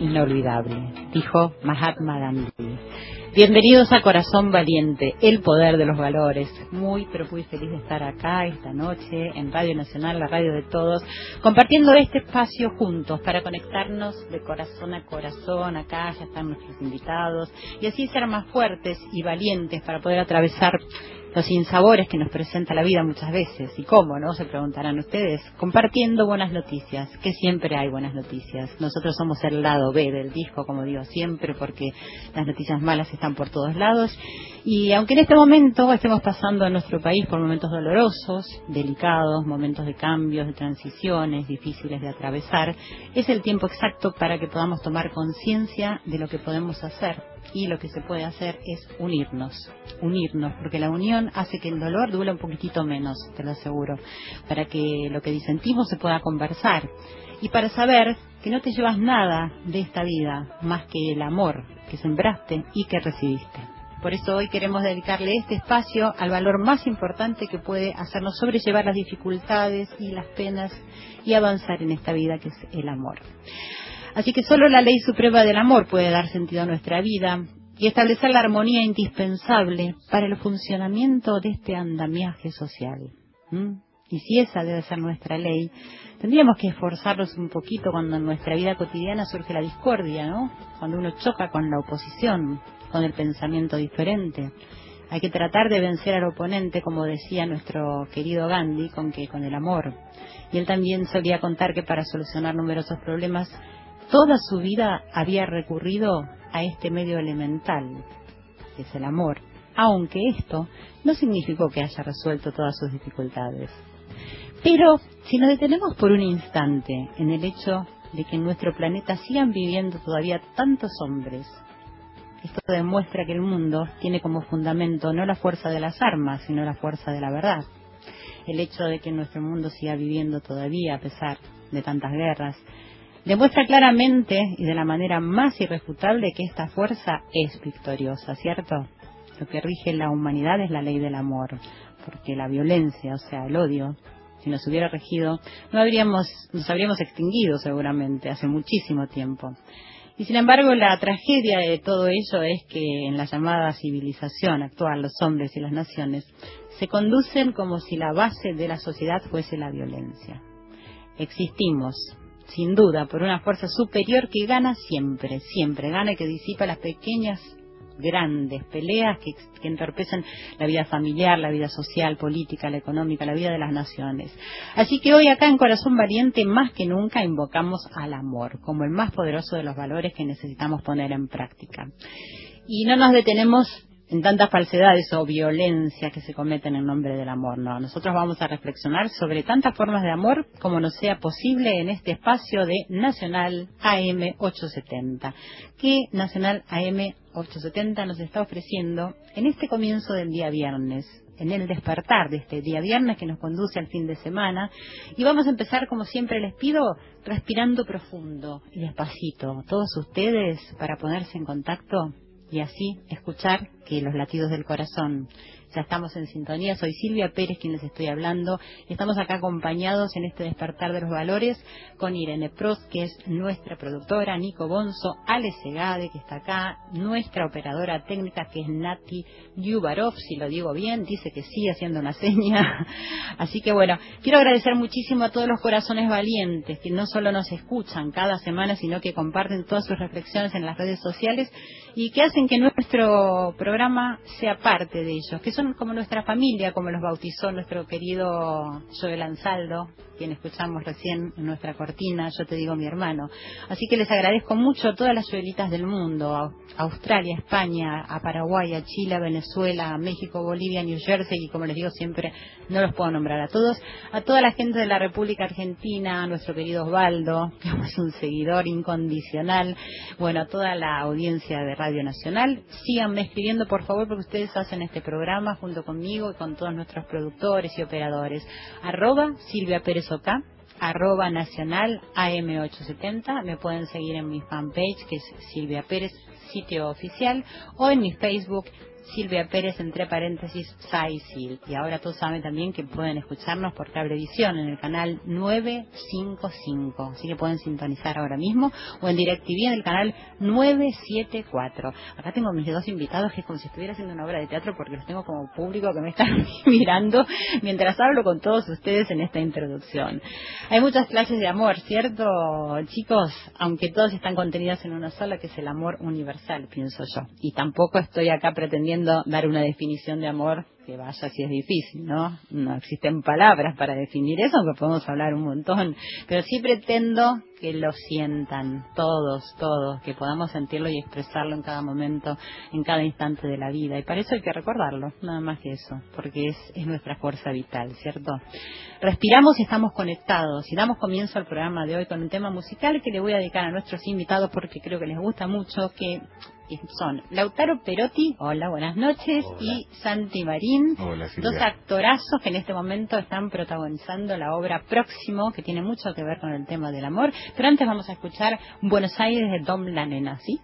inolvidable, dijo Mahatma Gandhi. Bienvenidos a Corazón Valiente, el poder de los valores. Muy, pero muy feliz de estar acá esta noche en Radio Nacional, la radio de todos, compartiendo este espacio juntos para conectarnos de corazón a corazón. Acá ya están nuestros invitados y así ser más fuertes y valientes para poder atravesar los sinsabores que nos presenta la vida muchas veces. ¿Y cómo, no? Se preguntarán ustedes. Compartiendo buenas noticias, que siempre hay buenas noticias. Nosotros somos el lado B del disco, como digo siempre, porque las noticias malas están por todos lados. Y aunque en este momento estemos pasando en nuestro país por momentos dolorosos, delicados, momentos de cambios, de transiciones, difíciles de atravesar, es el tiempo exacto para que podamos tomar conciencia de lo que podemos hacer y lo que se puede hacer es unirnos, unirnos, porque la unión hace que el dolor dure un poquitito menos, te lo aseguro, para que lo que disentimos se pueda conversar y para saber que no te llevas nada de esta vida más que el amor que sembraste y que recibiste. Por eso hoy queremos dedicarle este espacio al valor más importante que puede hacernos sobrellevar las dificultades y las penas y avanzar en esta vida que es el amor. Así que solo la ley suprema del amor puede dar sentido a nuestra vida y establecer la armonía indispensable para el funcionamiento de este andamiaje social. Y si esa debe ser nuestra ley, tendríamos que esforzarnos un poquito cuando en nuestra vida cotidiana surge la discordia, ¿no? Cuando uno choca con la oposición, con el pensamiento diferente. Hay que tratar de vencer al oponente, como decía nuestro querido Gandhi, con que con el amor. Y él también solía contar que para solucionar numerosos problemas toda su vida había recurrido a este medio elemental, que es el amor, aunque esto no significó que haya resuelto todas sus dificultades. Pero si nos detenemos por un instante en el hecho de que en nuestro planeta sigan viviendo todavía tantos hombres, esto demuestra que el mundo tiene como fundamento no la fuerza de las armas, sino la fuerza de la verdad. El hecho de que nuestro mundo siga viviendo todavía a pesar de tantas guerras, demuestra claramente y de la manera más irrefutable que esta fuerza es victoriosa, ¿cierto? Lo que rige la humanidad es la ley del amor, porque la violencia, o sea, el odio, si nos hubiera regido, no habríamos, nos habríamos extinguido seguramente hace muchísimo tiempo. Y sin embargo, la tragedia de todo ello es que en la llamada civilización actual, los hombres y las naciones se conducen como si la base de la sociedad fuese la violencia. Existimos, sin duda, por una fuerza superior que gana siempre, siempre gana y que disipa las pequeñas, grandes peleas que, que entorpecen la vida familiar, la vida social, política, la económica, la vida de las naciones. Así que hoy acá en Corazón Valiente, más que nunca, invocamos al amor como el más poderoso de los valores que necesitamos poner en práctica. Y no nos detenemos en tantas falsedades o violencia que se cometen en nombre del amor. No, nosotros vamos a reflexionar sobre tantas formas de amor como nos sea posible en este espacio de Nacional AM 870. Que Nacional AM 870 nos está ofreciendo en este comienzo del día viernes, en el despertar de este día viernes que nos conduce al fin de semana. Y vamos a empezar, como siempre les pido, respirando profundo y despacito. Todos ustedes, para ponerse en contacto y así escuchar que los latidos del corazón. Ya estamos en sintonía, soy Silvia Pérez quien les estoy hablando estamos acá acompañados en este despertar de los valores con Irene Prost, que es nuestra productora, Nico Bonzo, Ale Segade, que está acá, nuestra operadora técnica, que es Nati Yubarov, si lo digo bien, dice que sí, haciendo una seña. Así que bueno, quiero agradecer muchísimo a todos los corazones valientes que no solo nos escuchan cada semana, sino que comparten todas sus reflexiones en las redes sociales y que hacen que nuestro programa sea parte de ellos, que son como nuestra familia, como los bautizó nuestro querido Joel Ansaldo, quien escuchamos recién en nuestra cortina, yo te digo mi hermano. Así que les agradezco mucho a todas las Joelitas del mundo, a Australia, España, a Paraguay, a Chile, a Venezuela, a México, Bolivia, New Jersey, y como les digo siempre, no los puedo nombrar a todos, a toda la gente de la República Argentina, a nuestro querido Osvaldo, que es un seguidor incondicional, bueno, a toda la audiencia de Radio Nacional, síganme escribiendo por favor porque ustedes hacen este programa junto conmigo y con todos nuestros productores y operadores. Arroba Silvia Pérez arroba nacional AM870. Me pueden seguir en mi fanpage, que es Silvia Pérez, sitio oficial, o en mi Facebook, Silvia Pérez, entre paréntesis, Saisil. Y ahora todos saben también que pueden escucharnos por Cablevisión en el canal 955. Así que pueden sintonizar ahora mismo o en DirecTV en el canal 974. Acá tengo mis dos invitados que es como si estuviera haciendo una obra de teatro porque los tengo como público que me están mirando mientras hablo con todos ustedes en esta introducción. Hay muchas clases de amor, ¿cierto, chicos? Aunque todas están contenidas en una sola, que es el amor universal, pienso yo. Y tampoco estoy acá pretendiendo dar una definición de amor que vaya si es difícil, ¿no? No existen palabras para definir eso, aunque podemos hablar un montón, pero sí pretendo que lo sientan todos, todos, que podamos sentirlo y expresarlo en cada momento, en cada instante de la vida. Y para eso hay que recordarlo, nada más que eso, porque es, es nuestra fuerza vital, ¿cierto? Respiramos y estamos conectados. Y damos comienzo al programa de hoy con un tema musical que le voy a dedicar a nuestros invitados porque creo que les gusta mucho, que son Lautaro Perotti, hola, buenas noches, y Santi Marín, dos actorazos que en este momento están protagonizando la obra Próximo, que tiene mucho que ver con el tema del amor. Pero antes vamos a escuchar Buenos Aires de Dom La Nena, ¿sí?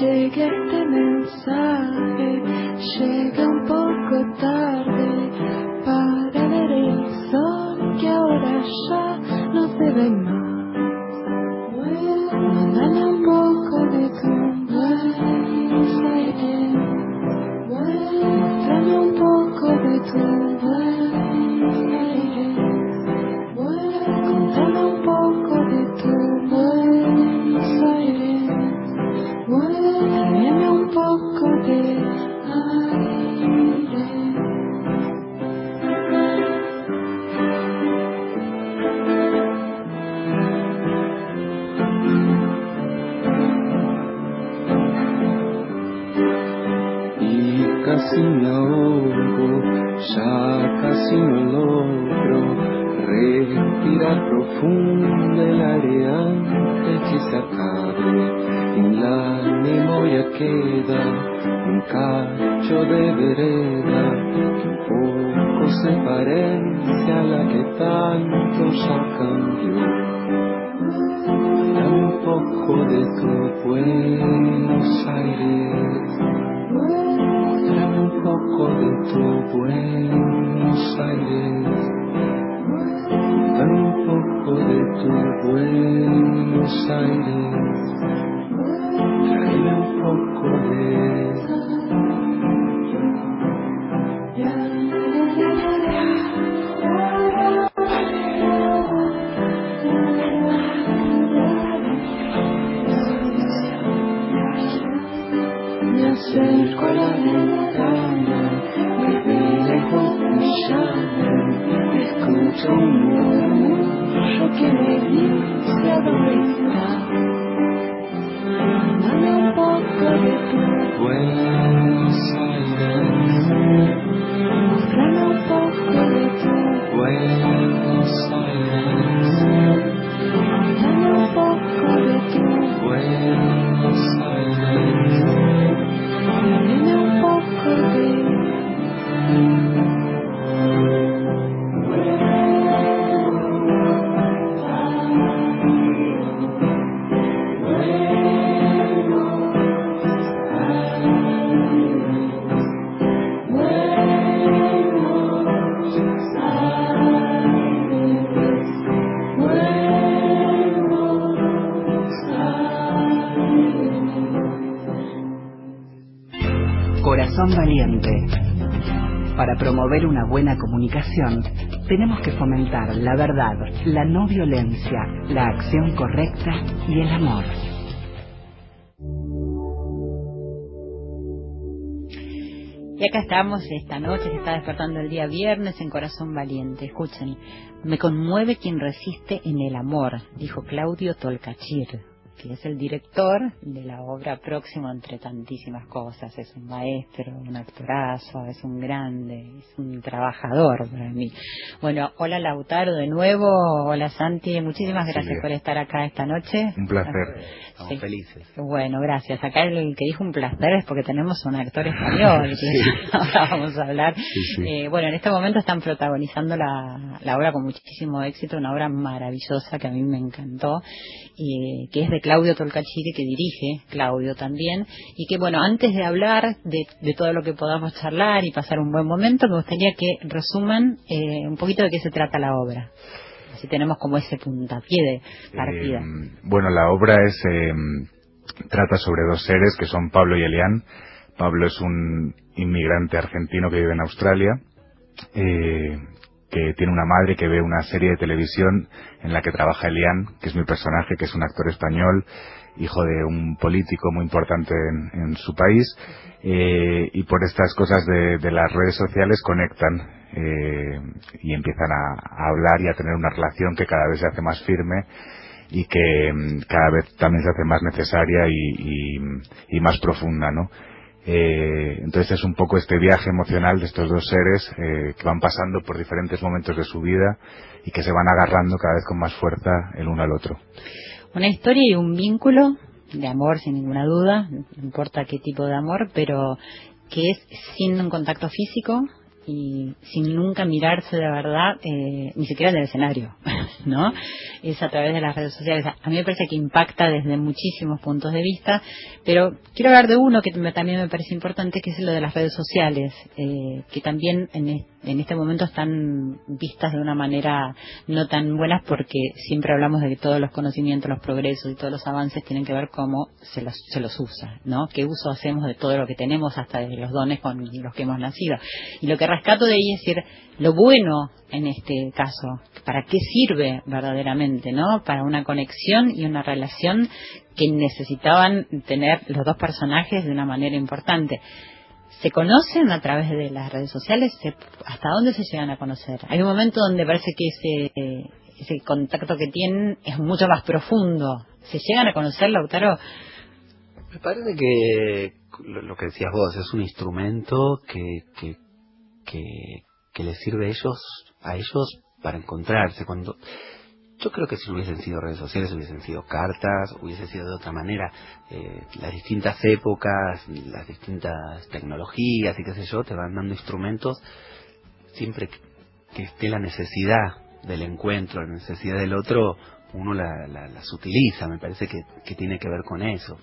Llegue este mensaje, llega un poco tarde para ver el sol que ahora ya no se ve más. Mándame un poco de tu Aires, muéstrame un poco de tu poco de promover una buena comunicación, tenemos que fomentar la verdad, la no violencia, la acción correcta y el amor. Y acá estamos esta noche, se está despertando el día viernes en Corazón Valiente. Escuchen, me conmueve quien resiste en el amor, dijo Claudio Tolcachir que es el director de la obra próxima entre tantísimas cosas. Es un maestro, un actorazo, es un grande, es un trabajador para mí. Bueno, hola Lautaro de nuevo, hola Santi, muchísimas gracias por estar acá esta noche. Un placer, estamos felices. Bueno, gracias. Acá el que dijo un placer es porque tenemos un actor español, que ahora vamos a hablar. Eh, bueno, en este momento están protagonizando la, la obra con muchísimo éxito, una obra maravillosa que a mí me encantó, y que es de Claudio Tolcachiri, que dirige Claudio también, y que bueno, antes de hablar de, todo lo que podamos charlar y pasar un buen momento, me gustaría que resuman eh, un poquito de qué se trata la obra. Así tenemos como ese puntapié de partida. Eh, bueno, la obra es eh, trata sobre dos seres que son Pablo y Elian. Pablo es un inmigrante argentino que vive en Australia. Eh, que tiene una madre que ve una serie de televisión en la que trabaja Elian, que es mi personaje, que es un actor español, hijo de un político muy importante en, su país, eh, y por estas cosas de, las redes sociales conectan eh, y empiezan a, hablar y a tener una relación que cada vez se hace más firme y que mm, cada vez también se hace más necesaria y, y más profunda, ¿no? Eh, entonces es un poco este viaje emocional de estos dos seres eh, que van pasando por diferentes momentos de su vida y que se van agarrando cada vez con más fuerza el uno al otro. Una historia y un vínculo de amor sin ninguna duda, no importa qué tipo de amor, pero que es sin un contacto físico, y sin nunca mirarse de verdad, eh, ni siquiera en el escenario, ¿no? Es a través de las redes sociales. A mí me parece que impacta desde muchísimos puntos de vista, pero quiero hablar de uno que también me parece importante, que es lo de las redes sociales, eh, que también en, en este momento están vistas de una manera no tan buena porque siempre hablamos de que todos los conocimientos, los progresos y todos los avances tienen que ver cómo se los, se los usa, ¿no? ¿Qué uso hacemos de todo lo que tenemos, hasta de los dones con los que hemos nacido? Y lo que rescato de ahí es decir, lo bueno en este caso, ¿para qué sirve verdaderamente, no? Para una conexión y una relación que necesitaban tener los dos personajes de una manera importante se conocen a través de las redes sociales, ¿hasta dónde se llegan a conocer? Hay un momento donde parece que ese, ese contacto que tienen es mucho más profundo. ¿Se llegan a conocer, Lautaro? Me parece que lo que decías vos es un instrumento que, que, que, que les sirve a ellos, a ellos para encontrarse. Cuando yo creo que si hubiesen sido redes sociales, hubiesen sido cartas, hubiese sido de otra manera. Eh, las distintas épocas, las distintas tecnologías y qué sé yo, te van dando instrumentos siempre que, esté la necesidad del encuentro, la necesidad del otro, uno las utiliza, me parece que, que, tiene que ver con eso.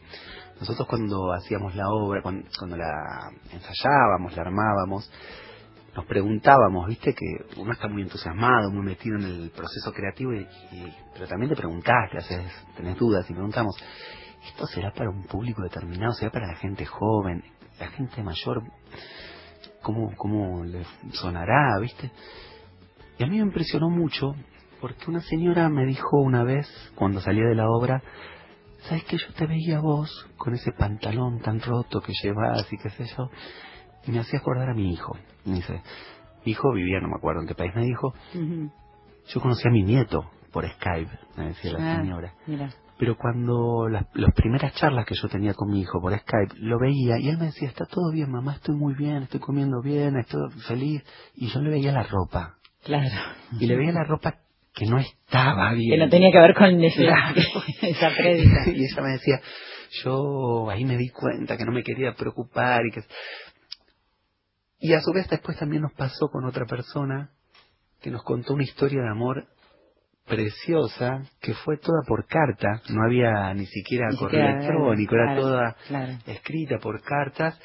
Nosotros cuando hacíamos la obra, cuando la ensayábamos, la armábamos, nos preguntábamos, viste, que uno está muy entusiasmado, muy metido en el proceso creativo, y, pero también te preguntás, te haces, tenés dudas y preguntamos, ¿esto será para un público determinado? ¿Será para la gente joven? ¿La gente mayor? ¿Cómo, cómo le sonará, viste? Y a mí me impresionó mucho porque una señora me dijo una vez, cuando salía de la obra, ¿sabes que yo te veía vos con ese pantalón tan roto que llevas y qué sé yo? Me hacía acordar a mi hijo. Me dice, mi hijo vivía, no me acuerdo en qué país me dijo, yo conocí a mi nieto por Skype, me decía la ah, señora. Pero cuando las, primeras charlas que yo tenía con mi hijo por Skype, lo veía y él me decía, está todo bien, mamá, estoy muy bien, estoy comiendo bien, estoy feliz. Y yo le veía la ropa. Claro. Y le veía la ropa que no estaba bien. Que no tenía que ver con esa prédica. y ella me decía, yo ahí me di cuenta que no me quería preocupar y que y a su vez después también nos pasó con otra persona que nos contó una historia de amor preciosa que fue toda por carta, no había ni siquiera correo electrónico, era toda escrita por cartas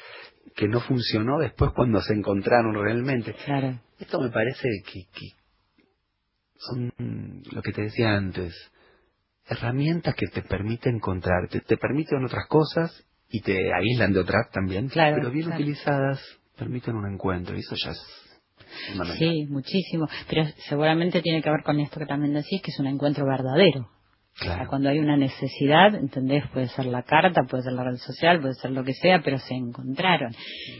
que no funcionó después cuando se encontraron realmente. Esto me parece que, que son lo que te decía antes, herramientas que te permiten encontrarte, te permiten otras cosas y te aíslan de otras también, Claro, pero bien claro. utilizadas permiten un encuentro y eso ya es. Sí, muchísimo. Pero seguramente tiene que ver con esto que también decís, que es un encuentro verdadero. O sea, Claro. cuando hay una necesidad, ¿entendés? Puede ser la carta, puede ser la red social, puede ser lo que sea, pero se encontraron.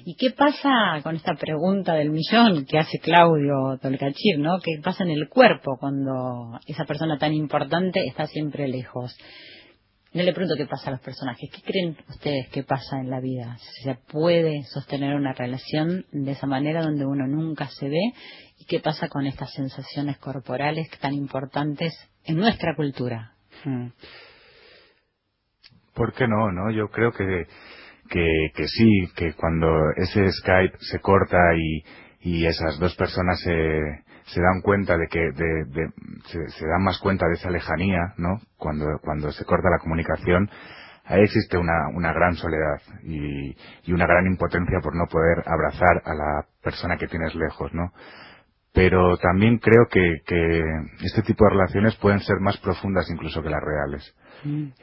¿Y qué pasa con esta pregunta del millón que hace Claudio Tolcachir, ¿no? ¿Qué pasa en el cuerpo cuando esa persona tan importante está siempre lejos? No le pregunto qué pasa a los personajes. ¿Qué creen ustedes que pasa en la vida? Si ¿Se puede sostener una relación de esa manera donde uno nunca se ve? ¿Y qué pasa con estas sensaciones corporales tan importantes en nuestra cultura? Mm. ¿Por qué no? no? Yo creo que, que, que sí, que cuando ese Skype se corta y, y esas dos personas se, se dan cuenta de que de, de- se, se dan más cuenta de esa lejanía, ¿no? Cuando, cuando se corta la comunicación, ahí existe una, una gran soledad y, y una gran impotencia por no poder abrazar a la persona que tienes lejos, ¿no? Pero también creo que, que este tipo de relaciones pueden ser más profundas incluso que las reales.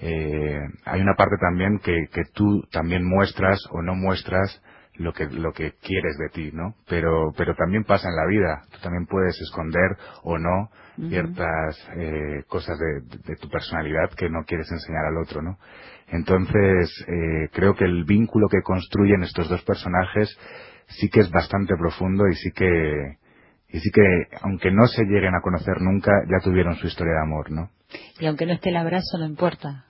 Eh, hay una parte también que, que tú también muestras o no muestras lo que lo que quieres de ti, ¿no? Pero pero también pasa en la vida. Tú también puedes esconder o no ciertas eh, cosas de, de tu personalidad que no quieres enseñar al otro, ¿no? Entonces eh, creo que el vínculo que construyen estos dos personajes sí que es bastante profundo y sí que y sí que aunque no se lleguen a conocer nunca ya tuvieron su historia de amor, ¿no? Y aunque no esté el abrazo, no importa.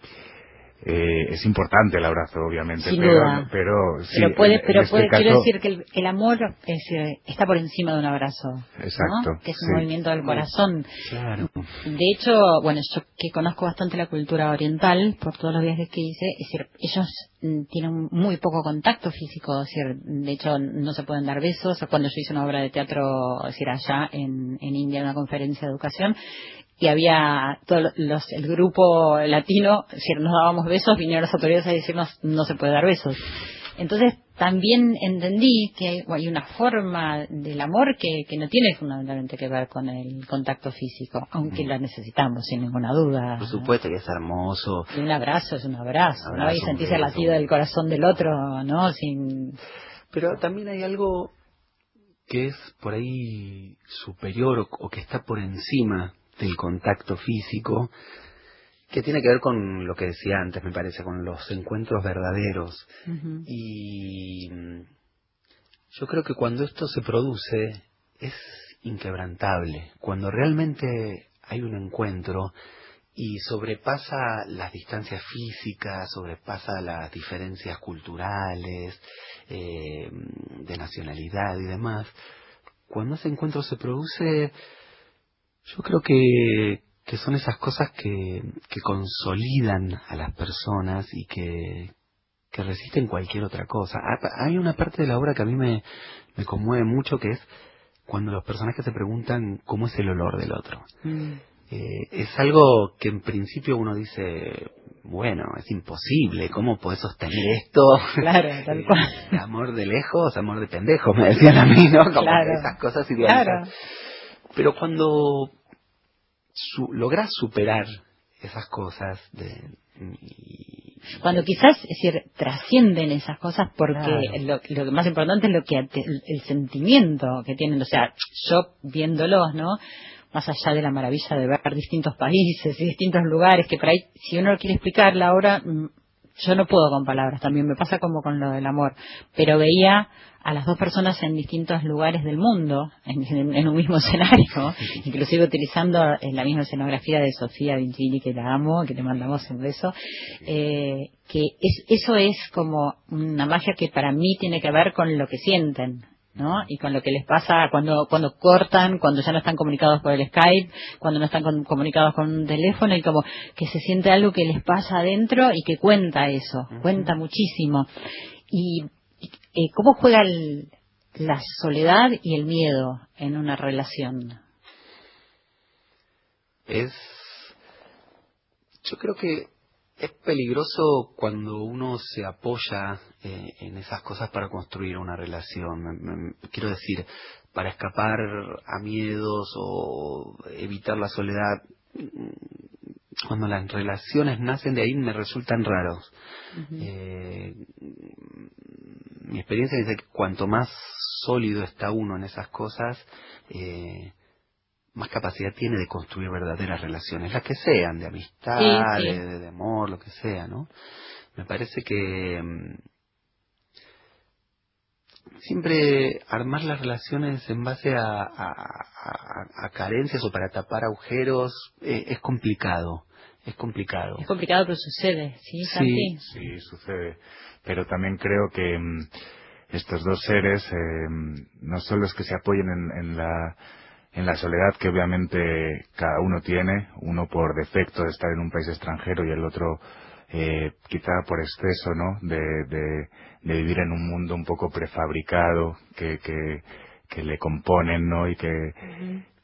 Eh, es importante el abrazo, obviamente, Sin pero, duda. pero, sí, pero puede, pero este puede, quiero caso- decir que el, el amor es, eh, está por encima de un abrazo. ¿no? Exacto, Que es un sí. movimiento del corazón. Claro. De hecho, bueno, yo que conozco bastante la cultura oriental, por todos los viajes que hice, es decir, ellos mm, tienen muy poco contacto físico, es decir, de hecho no se pueden dar besos. Cuando yo hice una obra de teatro, es decir, allá en, en India, una conferencia de educación, y había todo los, el grupo latino, decir, nos dábamos besos, vinieron las autoridades a decirnos no se puede dar besos. Entonces también entendí que hay, hay una forma del amor que, que no tiene fundamentalmente que ver con el contacto físico, aunque la necesitamos sin ninguna duda. Por supuesto que es hermoso. Y un abrazo es un abrazo, Un ¿no? abrazo, Y sentirse el latido del corazón del otro, ¿no? Sin... Pero también hay algo que es por ahí superior o, o que está por encima del contacto físico, que tiene que ver con lo que decía antes, me parece, con los encuentros verdaderos. Y yo creo que cuando esto se produce es inquebrantable. Cuando realmente hay un encuentro y sobrepasa las distancias físicas, sobrepasa las diferencias culturales, eh, de nacionalidad y demás, cuando ese encuentro se produce, yo creo que, que son esas cosas que, que consolidan a las personas y que, que resisten cualquier otra cosa. Ha- Hay una parte de la obra que a mí me, me conmueve mucho que es cuando los personajes se preguntan cómo es el olor del otro. Mm. Eh, es algo que en principio uno dice, bueno, es imposible, ¿cómo podés sostener esto? Claro, tal Eh, cual. amor de lejos, amor de pendejo, me decían a mí, ¿no? Como Claro. esas cosas idealizadas. Claro. Pero cuando su, logras superar esas cosas de, y- Cuando quizás, es decir, trascienden esas cosas porque Claro. lo, lo más importante es lo que el sentimiento que tienen, o sea, yo viéndolos, ¿no? Más allá de la maravilla de ver distintos países y distintos lugares, que por ahí, si uno lo quiere explicar, la obra, mm, yo no puedo con palabras, también me pasa como con lo del amor, pero veía a las dos personas en distintos lugares del mundo, en, en- un mismo escenario, inclusive utilizando eh, la misma escenografía de Sofía Vincini, que la amo, que le mandamos un beso, eh, que es, eso es como una magia que para mí tiene que ver con lo que sienten. ¿no? Y con lo que les pasa cuando cuando cortan, cuando ya no están comunicados por el Skype, cuando no están con- comunicados con un teléfono y como que se siente algo que les pasa adentro y que cuenta eso, cuenta muchísimo. Y eh, cómo juega el- la soledad y el miedo en una relación. es yo creo que es peligroso cuando uno se apoya eh, en esas cosas para construir una relación. Quiero decir, para escapar a miedos o evitar la soledad, cuando las relaciones nacen de ahí me resultan raros. Eh, mi experiencia dice que cuanto más sólido está uno en esas cosas, eh, más capacidad tiene de construir verdaderas relaciones, las que sean, de amistad, De, amor, lo que sea, ¿no? Me parece que mm, siempre armar las relaciones en base a, a, carencias o para tapar agujeros eh, es complicado. Es complicado. Es complicado, pero sucede, ¿sí? Sí, sí, sucede. Pero también creo que mm, estos dos seres eh, no son los que se apoyen en, en la en la soledad que obviamente cada uno tiene, uno por defecto de estar en un país extranjero y el otro eh, quizá por exceso, ¿no? De, de, de, vivir en un mundo un poco prefabricado que, que, que le componen, ¿no? Y que,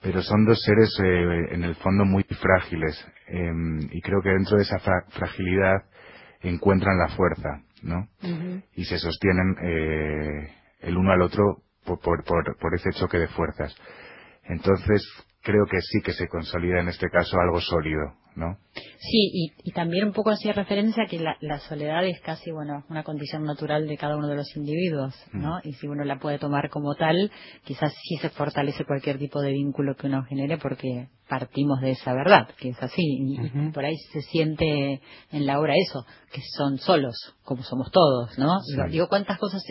pero son dos seres eh, en el fondo muy frágiles em, y creo que dentro de esa fragilidad encuentran la fuerza, ¿no? Y se sostienen eh, el uno al otro por, por, por, por ese choque de fuerzas. Entonces, creo que sí que se consolida en este caso algo sólido, ¿no? Sí, y, también un poco hacía referencia a que la, soledad es casi, bueno, una condición natural de cada uno de los individuos, ¿no? Y si uno la puede tomar como tal, quizás sí se fortalece cualquier tipo de vínculo que uno genere porque partimos de esa verdad, que es así. Y, por ahí se siente en la obra eso, que son solos, como somos todos, ¿no? Digo, cuántas cosas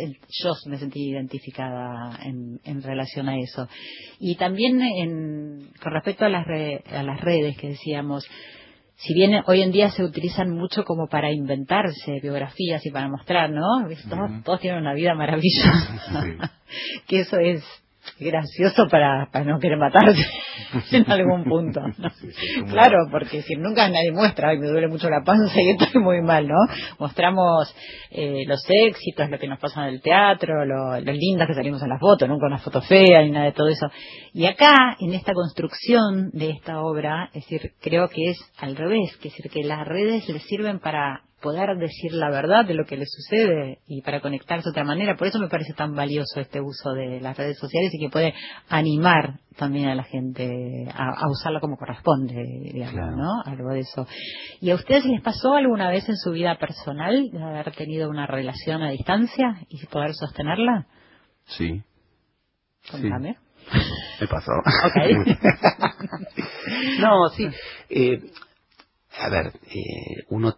yo me sentí identificada en, en relación a eso. Y también en, con respecto a las, a las redes que decíamos, si bien hoy en día se utilizan mucho como para inventarse biografías y para mostrar, ¿no? Todos, tienen una vida maravillosa. que eso es gracioso para, para no querer matarse en algún punto. claro, porque si nunca nadie muestra, ay, me duele mucho la panza y estoy muy mal, ¿no? Mostramos eh, los éxitos, lo que nos pasa en el teatro, lo, lo lindas que salimos en las fotos, nunca una foto fea ni nada de todo eso. Y acá, en esta construcción de esta obra, es decir, creo que es al revés, que es decir, que las redes le sirven para poder decir la verdad de lo que le sucede y para conectarse de otra manera. Por eso me parece tan valioso este uso de las redes sociales y que puede animar también a la gente a, usarla como corresponde, digamos, ¿no? Algo de eso. ¿Y a ustedes les pasó alguna vez en su vida personal de haber tenido una relación a distancia y poder sostenerla? Sí. Contame. Me pasó. no, sí. Eh, a ver, eh, uno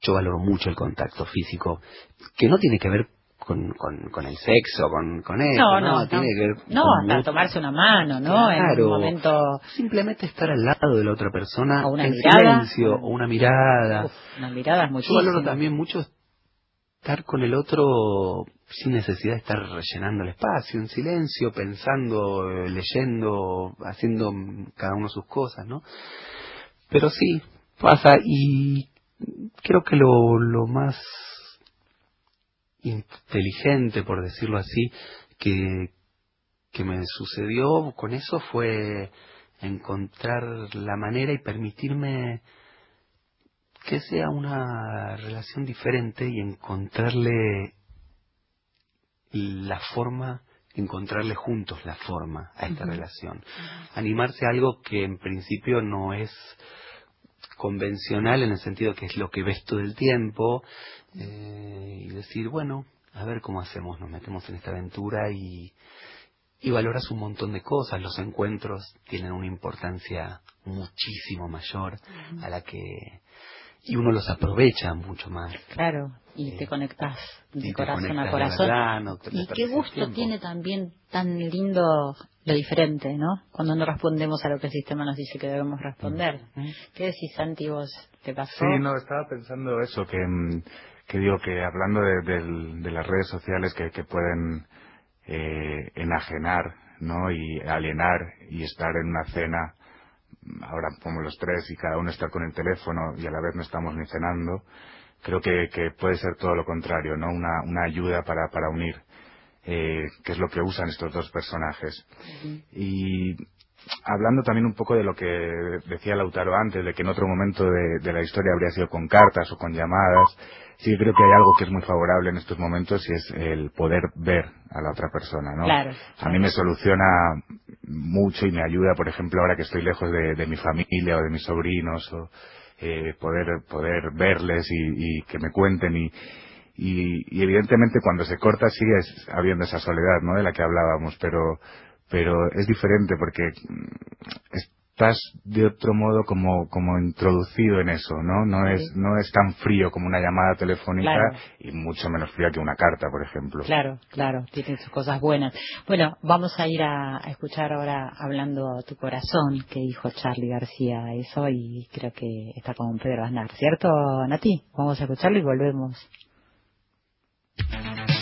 yo valoro mucho el contacto físico, que no tiene que ver con, con, el sexo, con, con eso, no, no, tiene que ver no, hasta tomarse una mano, ¿no? en un momento simplemente estar al lado de la otra persona o una en mirada. silencio o una mirada. una mirada es muchísimo. Yo valoro también mucho estar con el otro sin necesidad de estar rellenando el espacio, en silencio, pensando, leyendo, haciendo cada uno sus cosas, ¿no? Pero sí, pasa y creo que lo, lo más inteligente, por decirlo así, que, que me sucedió con eso fue encontrar la manera y permitirme que sea una relación diferente y encontrarle la forma, encontrarle juntos la forma a esta relación. Animarse a algo que en principio no es convencional en el sentido que es lo que ves todo el tiempo eh, y decir, bueno, a ver cómo hacemos, nos metemos en esta aventura y, y valoras un montón de cosas. Los encuentros tienen una importancia muchísimo mayor a la que y uno los aprovecha mucho más. Claro, y te conectas de corazón a corazón. y qué gusto tiene también tan lindo lo diferente, ¿no? Cuando no respondemos a lo que el sistema nos dice que debemos responder. ¿Qué decís, Santi, vos? ¿Te pasó? Sí, no, estaba pensando eso, que, mm, que digo que hablando de, de, las redes sociales que, que pueden eh, enajenar, ¿no? Y alienar y estar en una cena ahora como los tres y cada uno está con el teléfono y a la vez no estamos ni cenando, creo que, que puede ser todo lo contrario, ¿no? Una, una ayuda para, para unir. Eh, que es lo que usan estos dos personajes. Y hablando también un poco de lo que decía Lautaro antes, de que en otro momento de, la historia habría sido con cartas o con llamadas, sí creo que hay algo que es muy favorable en estos momentos y es el poder ver a la otra persona, ¿no? A mí me soluciona mucho y me ayuda, por ejemplo, ahora que estoy lejos de, mi familia o de mis sobrinos, o, eh, poder, poder verles y, que me cuenten y, y, evidentemente cuando se corta sigue habiendo esa soledad, ¿no? De la que hablábamos, pero pero es diferente porque mm, estás de otro modo como como introducido en eso no no es no es tan frío como una llamada telefónica y mucho menos fría que una carta por ejemplo. Claro claro tiene sus cosas buenas. Bueno vamos a ir a, escuchar ahora hablando tu corazón que dijo Charlie García eso y creo que está con Pedro Aznar cierto Nati vamos a escucharlo y volvemos en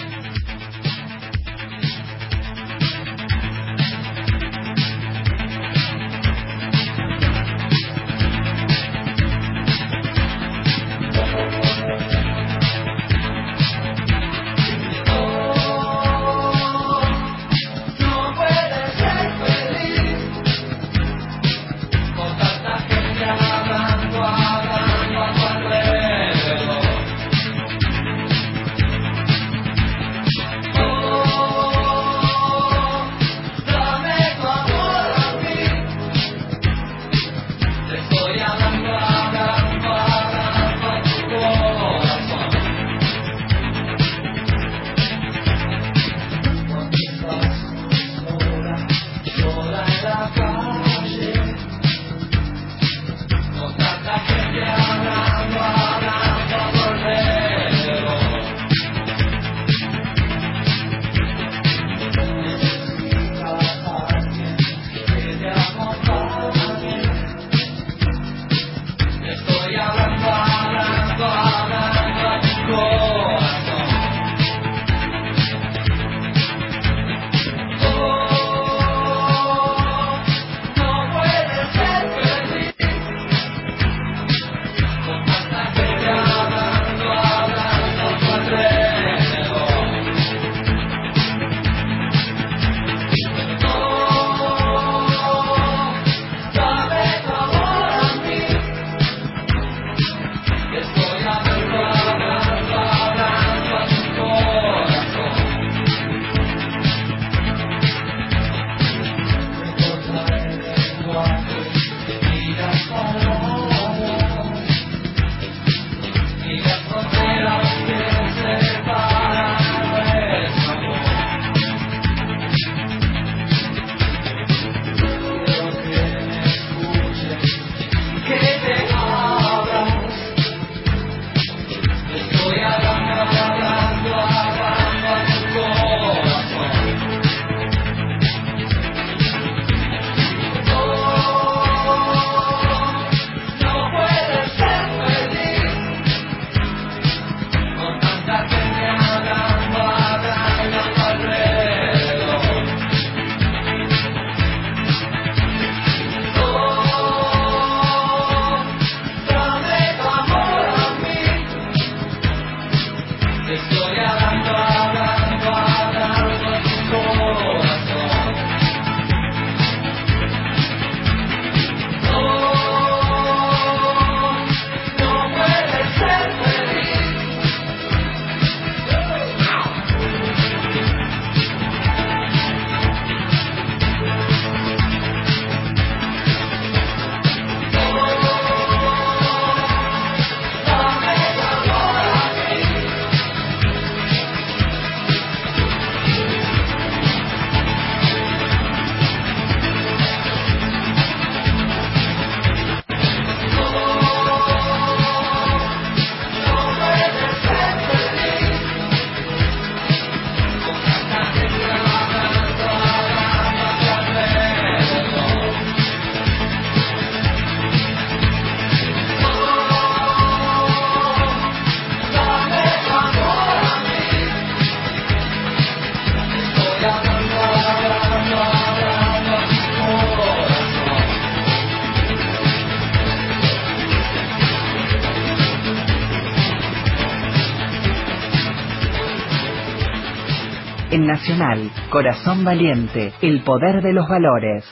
Corazón Valiente, el poder de los valores.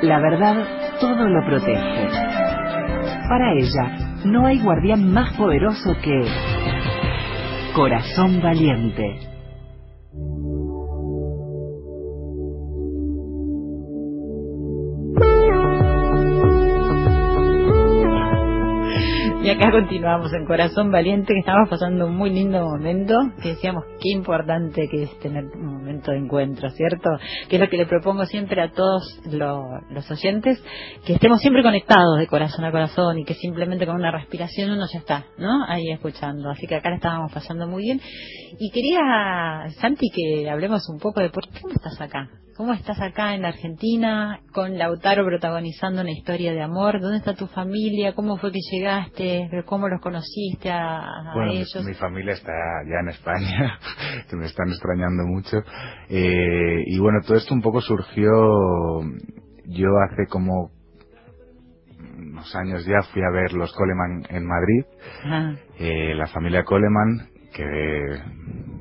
La verdad todo lo protege. Para ella, no hay guardián más poderoso que Corazón Valiente. Y acá continuamos en Corazón Valiente, que estamos pasando un muy lindo momento, que decíamos qué importante que es tener un momento de encuentro, ¿cierto? Que es lo que le propongo siempre a todos los oyentes, que estemos siempre conectados de corazón a corazón y que simplemente con una respiración uno ya está, ¿no? Ahí escuchando. Así que acá la estábamos pasando muy bien. Y quería, Santi, que hablemos un poco de por qué no estás acá. ¿Cómo estás acá en la Argentina con Lautaro protagonizando una historia de amor? ¿Dónde está tu familia? ¿Cómo fue que llegaste? ¿Cómo los conociste a, bueno, ellos? Mi, familia está ya en España, que me están extrañando mucho. Eh, y bueno, todo esto un poco surgió, yo hace como unos años ya fui a ver los Coleman en Madrid, eh, la familia Coleman, quedé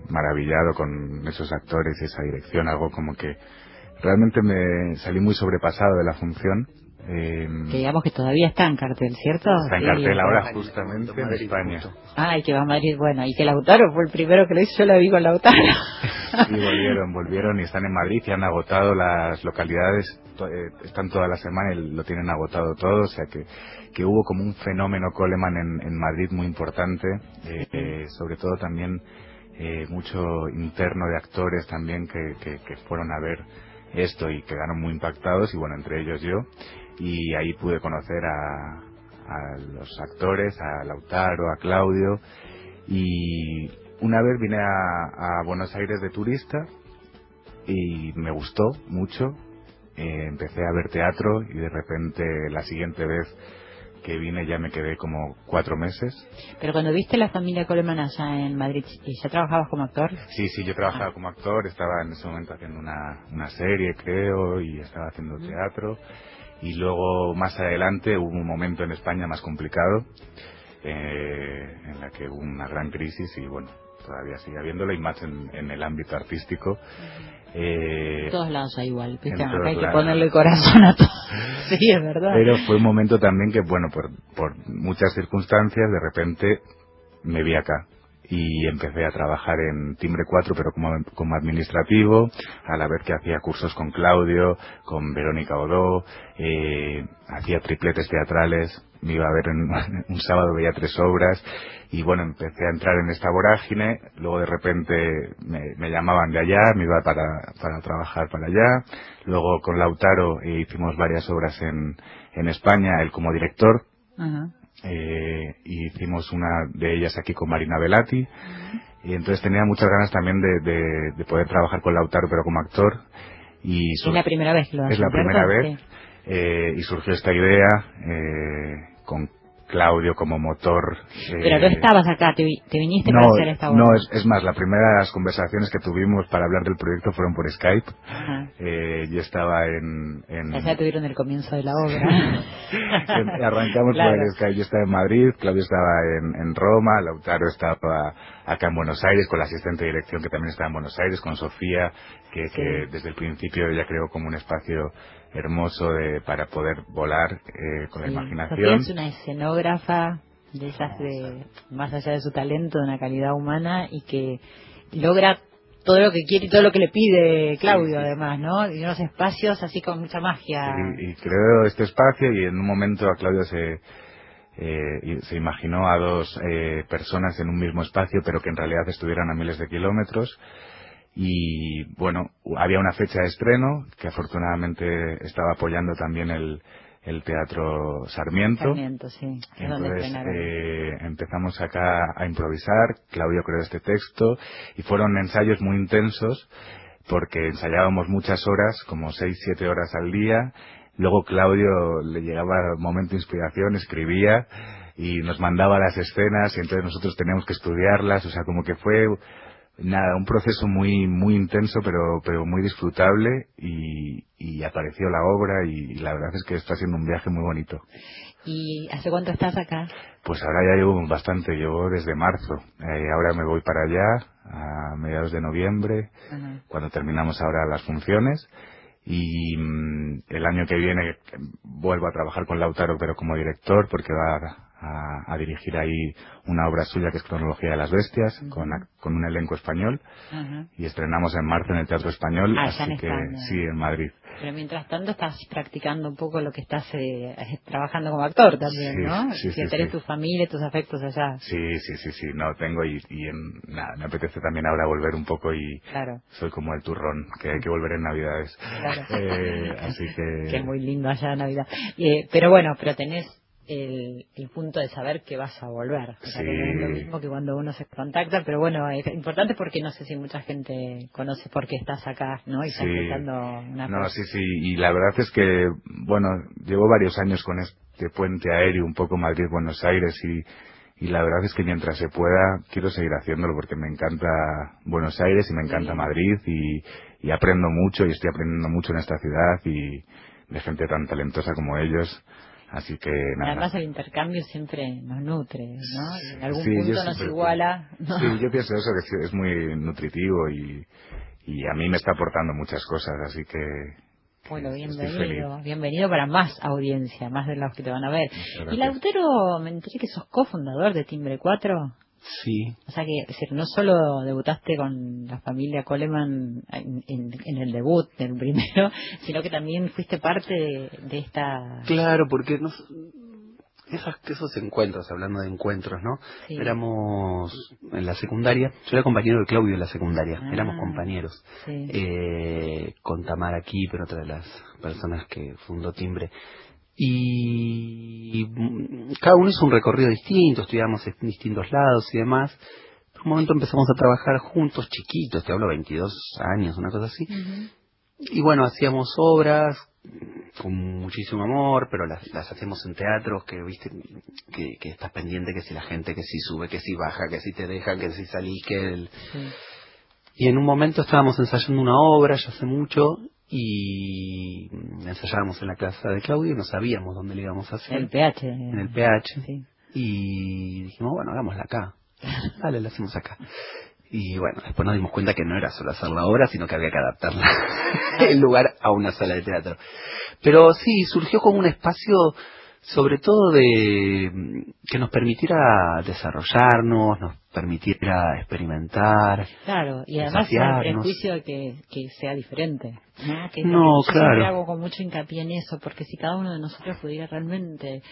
maravillado con esos actores y esa dirección, algo como que realmente me salí muy sobrepasado de la función. Eh, que digamos que todavía está en cartel, ¿cierto? Está en cartel ahora justamente en España. Ah, y que va a Madrid, bueno, y que Lautaro fue el primero que lo hizo, yo lo vi con Lautaro. sí, volvieron, volvieron y están en Madrid y han agotado las localidades, eh, están toda la semana y lo tienen agotado todo, o sea que, que hubo como un fenómeno Coleman en, en Madrid muy importante, eh, eh, sobre todo también eh, mucho interno de actores también que, que, que fueron a ver esto y quedaron muy impactados y bueno, entre ellos yo. Y ahí pude conocer a, a los actores, a Lautaro, a Claudio. Y una vez vine a, Buenos Aires de turista y me gustó mucho, eh, empecé a ver teatro y de repente la siguiente vez que vine ya me quedé como cuatro meses. Pero cuando viste la familia Coleman allá en Madrid, ¿ya trabajabas como actor? Sí, sí, yo trabajaba como actor, estaba en ese momento haciendo una, una serie, creo, y estaba haciendo teatro. Y luego, más adelante, hubo un momento en España más complicado, eh, en la que hubo una gran crisis y, bueno, todavía sigue habiéndolo y más en, en el ámbito artístico. Eh, en todos lados hay igual, hay que ponerle corazón a todo. sí, es verdad. Pero fue un momento también que, bueno, por, por muchas circunstancias, de repente me vi acá y empecé a trabajar en Timbre 4 pero como, como administrativo a la vez que hacía cursos con Claudio con Verónica Odó eh, hacía tripletes teatrales me iba a ver en, un sábado veía tres obras y bueno empecé a entrar en esta vorágine luego de repente me, me llamaban de allá me iba para, para trabajar para allá luego con Lautaro eh, hicimos varias obras en, en España él como director. Eh, y hicimos una de ellas aquí con Marina Velati y entonces tenía muchas ganas también de, de, de, poder trabajar con Lautaro pero como actor y es la primera vez que lo es la primera vez eh, y surgió esta idea eh, con Claudio como motor. Eh, Pero no estabas acá, te, te viniste no, para hacer esta obra. No, es, es, más, las primeras conversaciones que tuvimos para hablar del proyecto fueron por Skype. Eh, yo estaba en... en... Sea, tuvieron el comienzo de la obra. Arrancamos claro. por Skype, yo estaba en Madrid, Claudio estaba en, en Roma, Lautaro estaba acá en Buenos Aires con la asistente de dirección que también estaba en Buenos Aires, con Sofía, que, sí. que desde el principio ella creó como un espacio hermoso de, para poder volar eh, con sí. la imaginación. Sofía es una escenógrafa de esas de, más allá de su talento, de una calidad humana y que logra todo lo que quiere y todo lo que le pide Claudio, sí, sí. además, ¿no? Y unos espacios así con mucha magia. Y, y creo este espacio y en un momento a Claudio se, eh, se imaginó a dos eh, personas en un mismo espacio, pero que en realidad estuvieran a miles de kilómetros. Y bueno, había una fecha de estreno que afortunadamente estaba apoyando también el, el Teatro Sarmiento. Sarmiento, sí. Entonces eh, empezamos acá a improvisar, Claudio creó este texto y fueron ensayos muy intensos porque ensayábamos muchas horas, como seis, siete horas al día. Luego Claudio le llegaba momento de inspiración, escribía y nos mandaba las escenas y entonces nosotros teníamos que estudiarlas, o sea, como que fue nada, un proceso muy muy intenso pero pero muy disfrutable y, y apareció la obra y, la verdad es que está siendo un viaje muy bonito. ¿Y hace cuánto estás acá? Pues ahora ya llevo bastante, llevo desde marzo. Eh, ahora me voy para allá a mediados de noviembre, cuando terminamos ahora las funciones. Y mm, el año que viene vuelvo a trabajar con Lautaro, pero como director, porque va a, dirigir ahí una obra suya que es Cronología de las Bestias, con, con, un elenco español. Y estrenamos en marzo en el Teatro Español, ah, así que sí, en Madrid. Pero mientras tanto estás practicando un poco lo que estás eh, trabajando como actor también, ¿no? Sí, si tenés tu familia, tus afectos allá. Sí, sí, sí, sí, no, tengo y, y nada, me apetece también ahora volver un poco y claro. soy como el turrón, que hay que volver en Navidades. Claro. Eh, así que... que muy lindo allá Navidad. Eh, pero bueno, pero tenés el, el, punto de saber que vas a volver. O sea, que no es lo mismo que cuando uno se contacta, pero bueno, es importante porque no sé si mucha gente conoce por qué estás acá, ¿no? Y estás una No, sí, sí, y la verdad es que, bueno, llevo varios años con este puente aéreo, un poco Madrid-Buenos Aires, y, y la verdad es que mientras se pueda, quiero seguir haciéndolo porque me encanta Buenos Aires y me encanta Madrid, y, y aprendo mucho, y estoy aprendiendo mucho en esta ciudad, y de gente tan talentosa como ellos Así que nada. Además el intercambio siempre nos nutre, ¿no? en algún punto nos iguala. Sí, yo pienso eso, que es muy nutritivo y, y a mí me está aportando muchas cosas, así que... Bueno, bienvenido, bienvenido para más audiencia, más de los que te van a ver. Y Lautero, me enteré que sos cofundador de Timbre 4. Sí. O sea que, decir, no solo debutaste con la familia Coleman en, el debut del primero, sino que también fuiste parte de, esta. Claro, porque nos, esos encuentros, hablando de encuentros, ¿no? Éramos en la secundaria, yo era compañero de Claudio en la secundaria, ah, éramos compañeros. Eh, con Tamara aquí, pero otra de las personas que fundó Timbre y cada uno hizo un recorrido distinto, estudiamos en distintos lados y demás. En un momento empezamos a trabajar juntos, chiquitos, te hablo 22 años, una cosa así. Y bueno, hacíamos obras con muchísimo amor, pero las, las hacíamos en teatros que, viste, que, que, estás pendiente que si la gente, que si sube, que si baja, que si te dejan, que si salís, que el... Y en un momento estábamos ensayando una obra, ya hace mucho, y ensayábamos en la casa de Claudio y no sabíamos dónde le íbamos a hacer. El PH. En el PH. Y dijimos, bueno, hagámosla acá. Dale, la hacemos acá. Y bueno, después nos dimos cuenta que no era solo hacer la obra, sino que había que adaptarla el lugar a una sala de teatro. Pero sí, surgió como un espacio sobre todo de que nos permitiera desarrollarnos, nos permitiera experimentar. Claro, y además el prejuicio de que, que sea diferente. ¿no? Que no, yo claro. hago con mucho hincapié en eso, porque si cada uno de nosotros pudiera realmente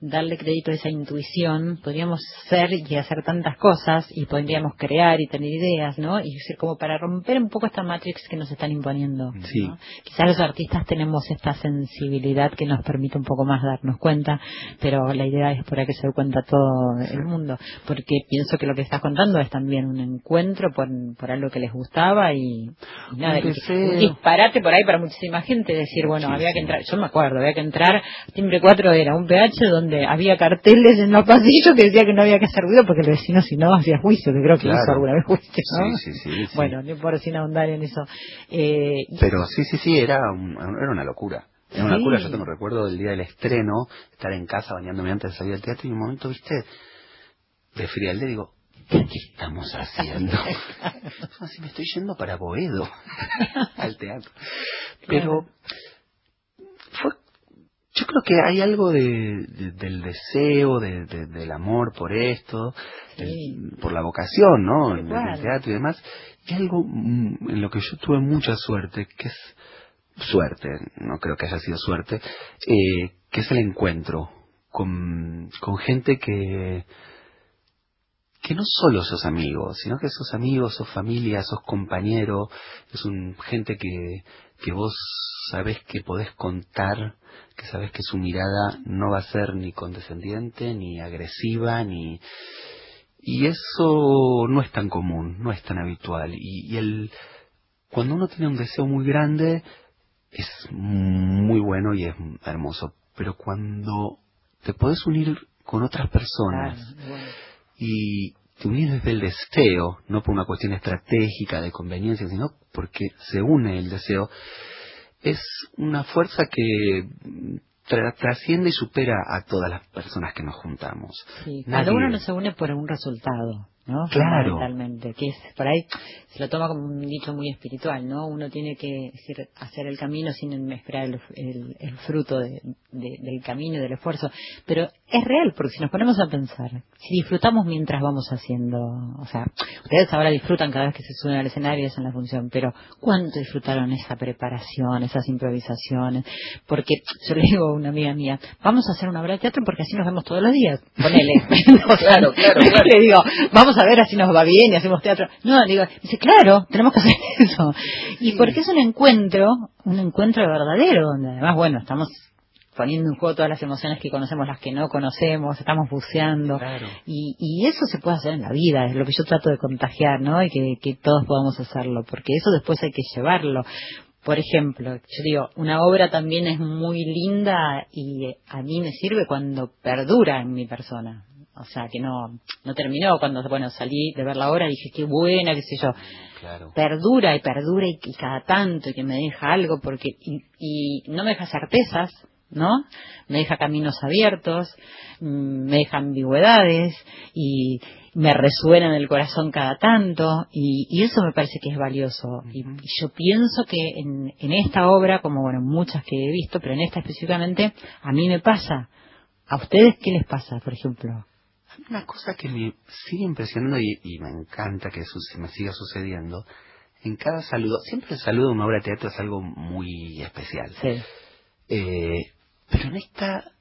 darle crédito a esa intuición, podríamos ser y hacer tantas cosas y podríamos crear y tener ideas, ¿no? Y decir, como para romper un poco esta matrix que nos están imponiendo. Sí. Quizás los artistas tenemos esta sensibilidad que nos permite un poco más darnos cuenta, pero la idea es por ahí que se dé cuenta todo el mundo, porque pienso que lo que estás contando es también un encuentro por, por algo que les gustaba y, nada, disparate por ahí para muchísima gente, decir, bueno, había que entrar, yo me acuerdo, había que entrar, timbre 4 era un PH donde donde había carteles en los pasillos que decía que no había que hacer ruido porque el vecino si no hacía juicio, que creo que hizo alguna vez juicio, Sí, sí, sí, Bueno, no por sin ahondar en eso. Eh, Pero sí, sí, sí, era, era una locura. Era una locura, yo tengo recuerdo del día del estreno, estar en casa bañándome antes de salir al teatro y un momento, viste, de frialdad digo, ¿qué estamos haciendo? Así me estoy yendo para Boedo, al teatro. Pero fue yo creo que hay algo de, del deseo, de, del amor por esto, por la vocación, ¿no? En el teatro y demás. Y algo mm, en lo que yo tuve mucha suerte, que es suerte, no creo que haya sido suerte, eh, que es el encuentro con, con gente que, que no solo sos amigos, sino que sos amigos, sos familia, sos compañero, es un gente que, que vos sabés que podés contar, que sabés que su mirada no va a ser ni condescendiente, ni agresiva, ni... Y eso no es tan común, no es tan habitual. Y, y el... cuando uno tiene un deseo muy grande, es muy bueno y es hermoso. Pero cuando te podés unir con otras personas y que viene desde el deseo, no por una cuestión estratégica de conveniencia, sino porque se une el deseo, es una fuerza que trasciende y supera a todas las personas que nos juntamos. Sí, cuando uno no se une por un resultado, ¿no? Claro. que es, por ahí se lo toma como un dicho muy espiritual, ¿no? Uno tiene que decir, hacer el camino sin esperar el, el, fruto del camino y del esfuerzo. Pero es real, porque si nos ponemos a pensar, si disfrutamos mientras vamos haciendo, o sea, ustedes ahora disfrutan cada vez que se suben al escenario y hacen la función, pero ¿cuánto disfrutaron esa preparación, esas improvisaciones? Porque yo le digo a una amiga mía, vamos a hacer una obra de teatro porque así nos vemos todos los días. Ponele. claro, claro, claro. Le digo, vamos a ver así nos va bien y hacemos teatro. No, digo, dice, claro, tenemos que hacer eso. Y porque es un encuentro, un encuentro verdadero, donde además, bueno, estamos poniendo en juego todas las emociones que conocemos, las que no conocemos, estamos buceando. Y, y, eso se puede hacer en la vida, es lo que yo trato de contagiar, ¿no? Y que, que todos podamos hacerlo, porque eso después hay que llevarlo. Por ejemplo, yo digo, una obra también es muy linda y a mí me sirve cuando perdura en mi persona o sea, que no, no terminó cuando, bueno, salí de ver la obra y dije, qué buena, qué sé yo. Perdura y perdura y, cada tanto y que me deja algo porque, y, y no me deja certezas, ¿no? Me deja caminos abiertos, mm, me deja ambigüedades y me resuena en el corazón cada tanto y, y eso me parece que es valioso. y, yo pienso que en, en esta obra, como bueno, muchas que he visto, pero en esta específicamente, a mí me pasa. ¿A ustedes qué les pasa, por ejemplo? Una cosa que me sigue impresionando y, me encanta que me siga sucediendo, en cada saludo, siempre el saludo de una obra de teatro es algo muy especial. Sí. Eh, pero en esta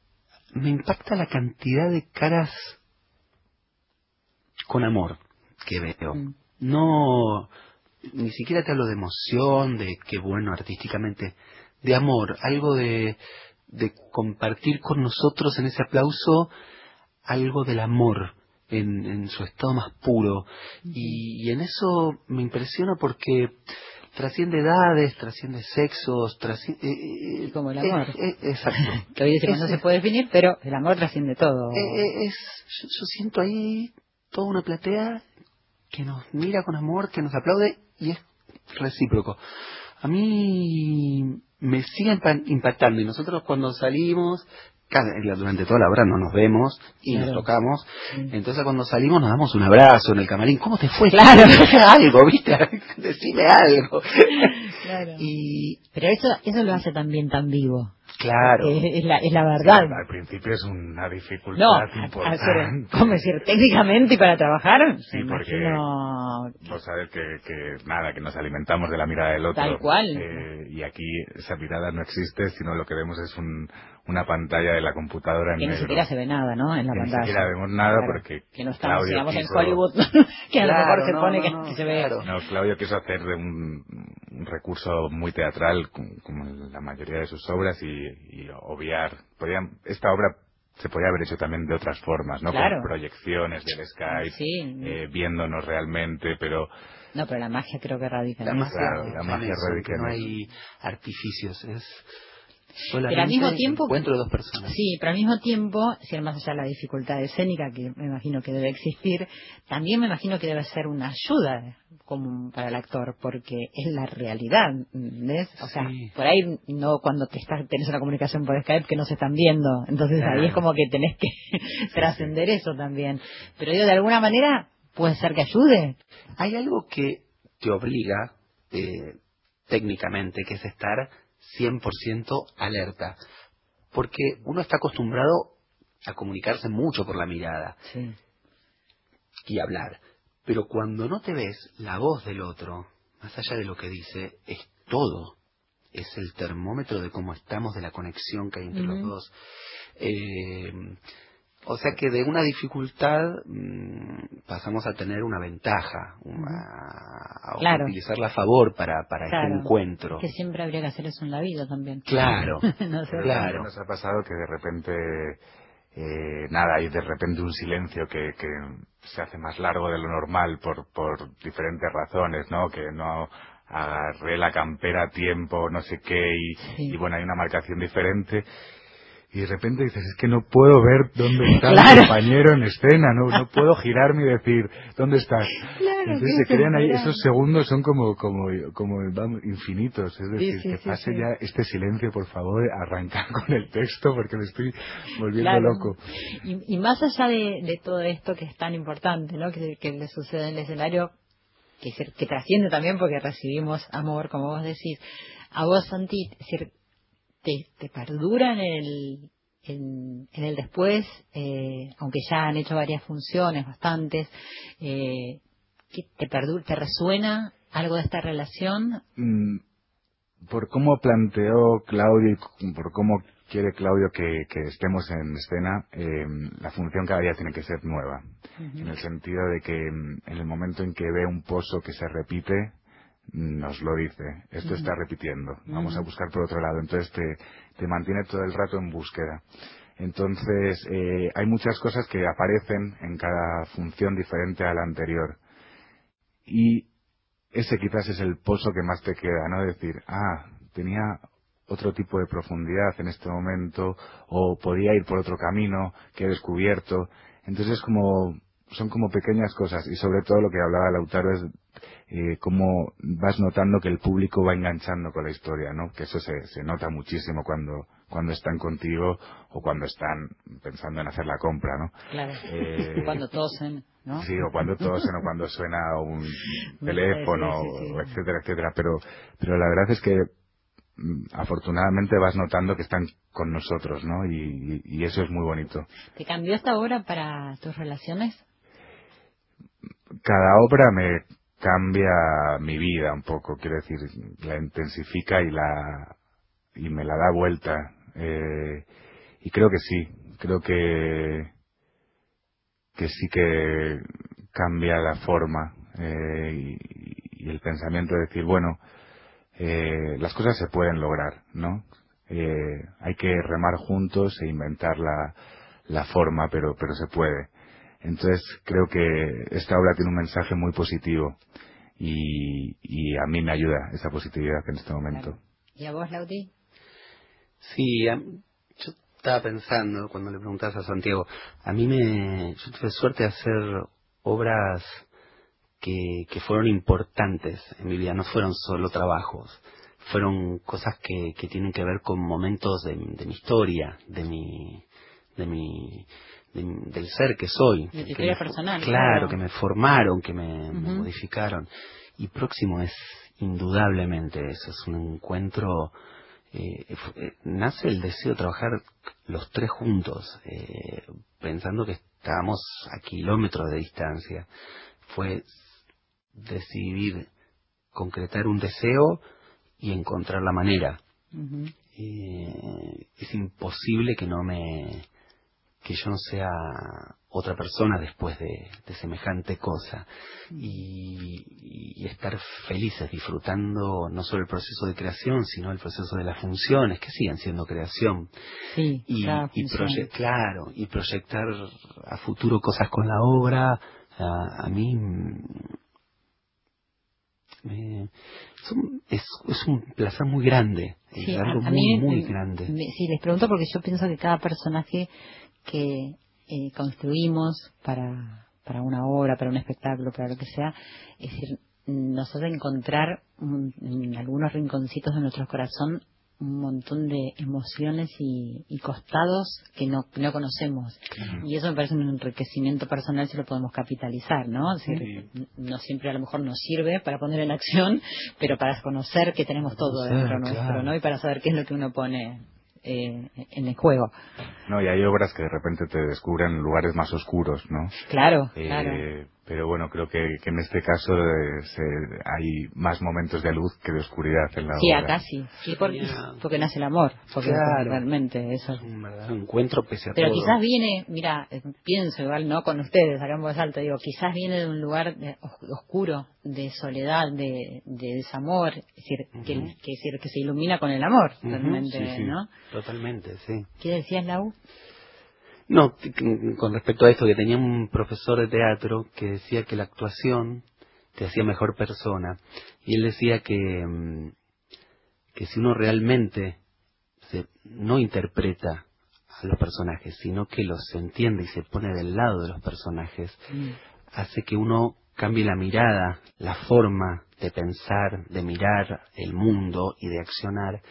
me impacta la cantidad de caras con amor que veo. Mm. No, ni siquiera te hablo de emoción, de qué bueno artísticamente, de amor, algo de, de compartir con nosotros en ese aplauso algo del amor en, en su estado más puro. Y, en eso me impresiona porque trasciende edades, trasciende sexos, trasciende... Eh, eh, Como el amor. exacto. que hoy decimos no se puede definir, pero el amor trasciende todo. Eh, es, yo, siento ahí toda una platea que nos mira con amor, que nos aplaude y es recíproco. A mí me sigue impactando y nosotros cuando salimos durante toda la hora no nos vemos y nos tocamos. Entonces cuando salimos nos damos un abrazo en el camarín. ¿Cómo te fue? Claro. algo, ¿viste? Decime algo. Claro. Y... Pero eso, eso lo hace también tan vivo. Claro. Es, la, es la verdad. al principio es una dificultad importante. ¿Cómo decir? Técnicamente y para trabajar. Sí, porque vos sabés que, que, nada, que nos alimentamos de la mirada del otro. Tal cual. Eh, y aquí esa mirada no existe, sino lo que vemos es un, una pantalla de la computadora en que negro. ni siquiera se ve nada, ¿no? En la que pantalla. Ni siquiera vemos nada porque que no estamos, digamos, en Hollywood, que a lo mejor se pone que, se ve. No, Claudio quiso hacer un, un recurso muy teatral, como en la mayoría de sus obras, y, y obviar. Podían, esta obra se podía haber hecho también de otras formas, ¿no? Claro. Con proyecciones del Skype, eh, viéndonos realmente, pero... No, pero la magia creo que radica en la Magia, la magia radica No hay artificios, es pero al mismo tiempo encuentro de dos personas. Sí, pero al mismo tiempo, si más allá de la dificultad escénica que me imagino que debe existir, también me imagino que debe ser una ayuda como para el actor, porque es la realidad, ¿ves? O sea, por ahí no cuando te estás tenés una comunicación por Skype que no se están viendo, entonces ahí es como que tenés que trascender eso también. Pero yo de alguna manera puede ser que ayude. Hay algo que te obliga eh, técnicamente, que es estar 100% alerta. Porque uno está acostumbrado a comunicarse mucho por la mirada y hablar. Pero cuando no te ves, la voz del otro, más allá de lo que dice, es todo. Es el termómetro de cómo estamos, de la conexión que hay entre los dos. Eh, o sea que de una dificultad mm, pasamos a tener una ventaja, a, utilizarla a favor para, para este encuentro. Que siempre habría que hacer eso en la vida también. Claro, claro. Nos ha pasado que de repente, eh, nada, hay de repente un silencio que, que se hace más largo de lo normal por, por diferentes razones, ¿no? Que no agarré la campera a tiempo, no sé qué, y, y bueno, hay una marcación diferente y de repente dices, es que no puedo ver dónde está mi compañero en escena, no, no puedo girarme y decir, ¿dónde estás? Entonces se crean ahí, esos segundos son como, como, como infinitos, es decir, que pase ya este silencio, por favor, arrancar con el texto porque me estoy volviendo loco. Y, más allá de, todo esto que es tan importante, ¿no? Que, que le sucede en el escenario, que, que trasciende también porque recibimos amor, como vos decís, a vos, Santi, te, te perdura en el, en, el después, eh, aunque ya han hecho varias funciones, bastantes, eh, te, perdura, ¿te resuena algo de esta relación? Mm, por cómo planteó Claudio y por cómo quiere Claudio que, estemos en escena, eh, la función cada día tiene que ser nueva. En el sentido de que mm, en el momento en que ve un pozo que se repite, nos lo dice, esto está repitiendo, vamos a buscar por otro lado, entonces te, te mantiene todo el rato en búsqueda. Entonces, eh, hay muchas cosas que aparecen en cada función diferente a la anterior. Y ese quizás es el pozo que más te queda, ¿no? Decir, ah, tenía otro tipo de profundidad en este momento, o podía ir por otro camino que he descubierto. Entonces, como, son como pequeñas cosas, y sobre todo lo que hablaba Lautaro es eh, cómo vas notando que el público va enganchando con la historia, ¿no? Que eso se, se nota muchísimo cuando, cuando están contigo o cuando están pensando en hacer la compra, ¿no? Claro. Eh, cuando tosen, ¿no? Sí, o cuando tosen o cuando suena un teléfono, etcétera, etcétera. Pero, pero la verdad es que mm, afortunadamente vas notando que están con nosotros, ¿no? Y, y, eso es muy bonito. ¿Te cambió esta obra para tus relaciones? Cada obra me cambia mi vida un poco, quiero decir, la intensifica y la y me la da vuelta. Eh, y creo que sí, creo que que sí que cambia la forma eh, y, el pensamiento de decir, bueno, eh, las cosas se pueden lograr, ¿no? hay que remar juntos e inventar la, la forma, pero, pero se puede. Entonces creo que esta obra tiene un mensaje muy positivo y, y a mí me ayuda esa positividad en este momento. ¿Y a vos, Laudi? Sí, yo estaba pensando cuando le preguntabas a Santiago, a mí me, yo tuve suerte de hacer obras que, que fueron importantes en mi vida, no fueron solo trabajos, fueron cosas que, que tienen que ver con momentos de, de mi historia, de mi, de mi, del ser que soy. De personal. Claro, que me formaron, que me, modificaron. Y próximo es indudablemente eso, es un encuentro. Eh, eh, nace el deseo de trabajar los tres juntos, eh, pensando que estábamos a kilómetros de distancia. Fue decidir concretar un deseo y encontrar la manera. es imposible que no me que yo no sea otra persona después de, semejante cosa. Y, estar felices disfrutando no solo el proceso de creación sino el proceso de las funciones que siguen siendo creación. Sí, y, claro y proyectar a futuro cosas con la obra a, mí es, es, un placer muy grande es algo muy, muy grande. sí les pregunto porque yo pienso que cada personaje que eh, construimos para, para una obra, para un espectáculo, para lo que sea, es decir, nos hace encontrar en algunos rinconcitos de nuestro corazón un montón de emociones y, costados que no, no conocemos. Y eso me parece un enriquecimiento personal si lo podemos capitalizar, ¿no? no siempre a lo mejor nos sirve para poner en acción, pero para conocer que tenemos todo dentro nuestro, ¿no? Y para saber qué es lo que uno pone eh, en el juego. No, y hay obras que de repente te descubren lugares más oscuros, ¿no? Claro, eh, claro pero bueno, creo que, en este caso eh, hay más momentos de luz que de oscuridad en la sí, obra. acá sí, porque, porque nace el amor, porque realmente eso es un verdadero encuentro pese a Pero quizás viene, mira, eh, pienso igual, ¿no? Con ustedes, acá en voz alta, digo, quizás viene de un lugar oscuro, de soledad, de, desamor, es decir, que, decir, que se ilumina con el amor, realmente, ¿no? Totalmente, sí. ¿Qué decías, Lau? No, con respecto a esto, que tenía un profesor de teatro que decía que la actuación te hacía mejor persona. Y él decía que, mm, que si uno realmente se, no interpreta a los personajes, sino que los entiende y se pone del lado de los personajes, Mm. hace que uno cambie la mirada, la forma de pensar, de mirar el mundo y de accionar,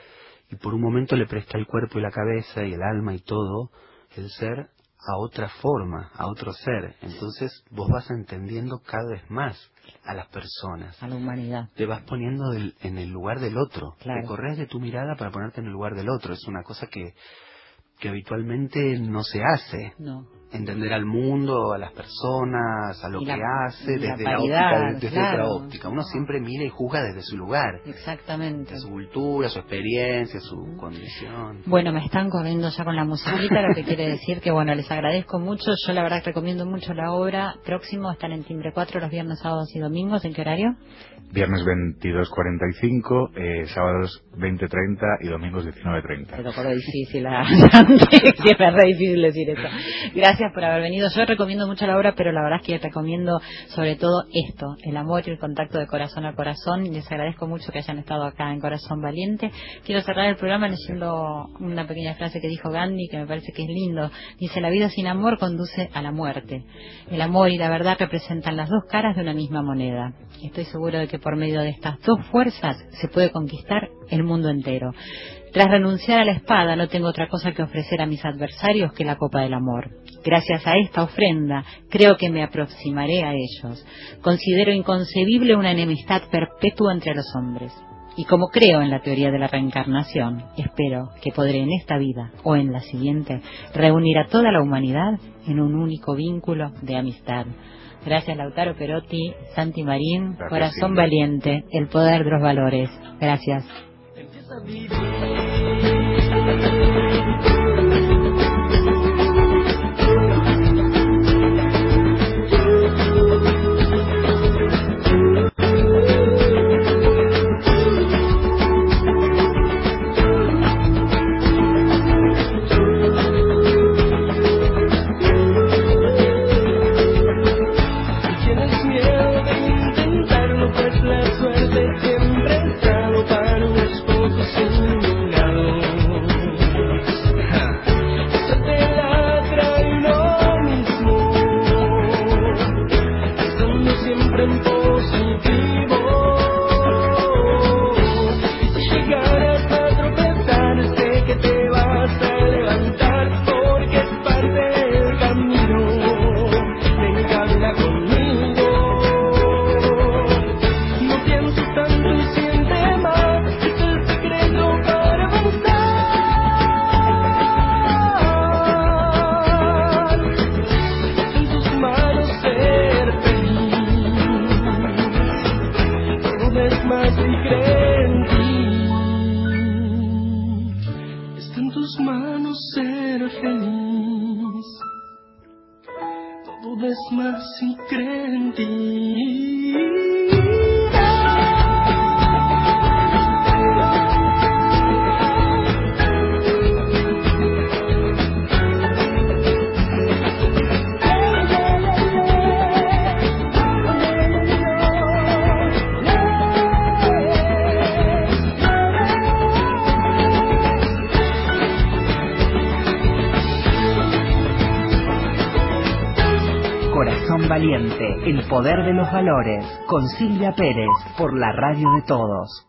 y por un momento le presta el cuerpo y la cabeza y el alma y todo, el ser, a otra forma, a otro ser. Entonces vos vas entendiendo cada vez más a las personas. A la humanidad. Te vas poniendo del- en el lugar del otro. Claro. Te corres de tu mirada para ponerte en el lugar del otro. Es una cosa que, que habitualmente no se hace No. Entender al mundo, a las personas, a lo que hace la desde la, óptica, desde claro. otra óptica. Uno siempre mira y juzga desde su lugar, Exactamente. su cultura, su experiencia, su condición. Bueno, me están corriendo ya con la musiquita, lo que quiere decir que, bueno, les agradezco mucho. Yo, la verdad, que recomiendo mucho la obra. Próximo están en Timbre 4 los viernes, sábados y domingos. ¿En qué horario? Viernes 22.45, eh, sábados 20.30 y domingos 19.30. Te tocó lo difícil siempre es re difícil decir eso. Gracias por haber venido. Yo recomiendo mucho la obra, pero la verdad es que recomiendo sobre todo esto, el amor y el contacto de corazón a corazón. Les agradezco mucho que hayan estado acá en Corazón Valiente. Quiero cerrar el programa leyendo una pequeña frase que dijo Gandhi, que me parece que es lindo. Dice, la vida sin amor conduce a la muerte. El amor y la verdad representan las dos caras de una misma moneda. Estoy seguro de que por medio de estas dos fuerzas se puede conquistar el mundo entero. Tras renunciar a la espada no tengo otra cosa que ofrecer a mis adversarios que la copa del amor. Gracias a esta ofrenda creo que me aproximaré a ellos. Considero inconcebible una enemistad perpetua entre los hombres. Y como creo en la teoría de la reencarnación, espero que podré en esta vida o en la siguiente reunir a toda la humanidad en un único vínculo de amistad. Gracias Lautaro Perotti, Santi Marín, Gracias, Corazón Silvia. Valiente, el poder de los valores. Gracias. Empieza a poder de los valores, con Silvia Pérez, por la radio de todos.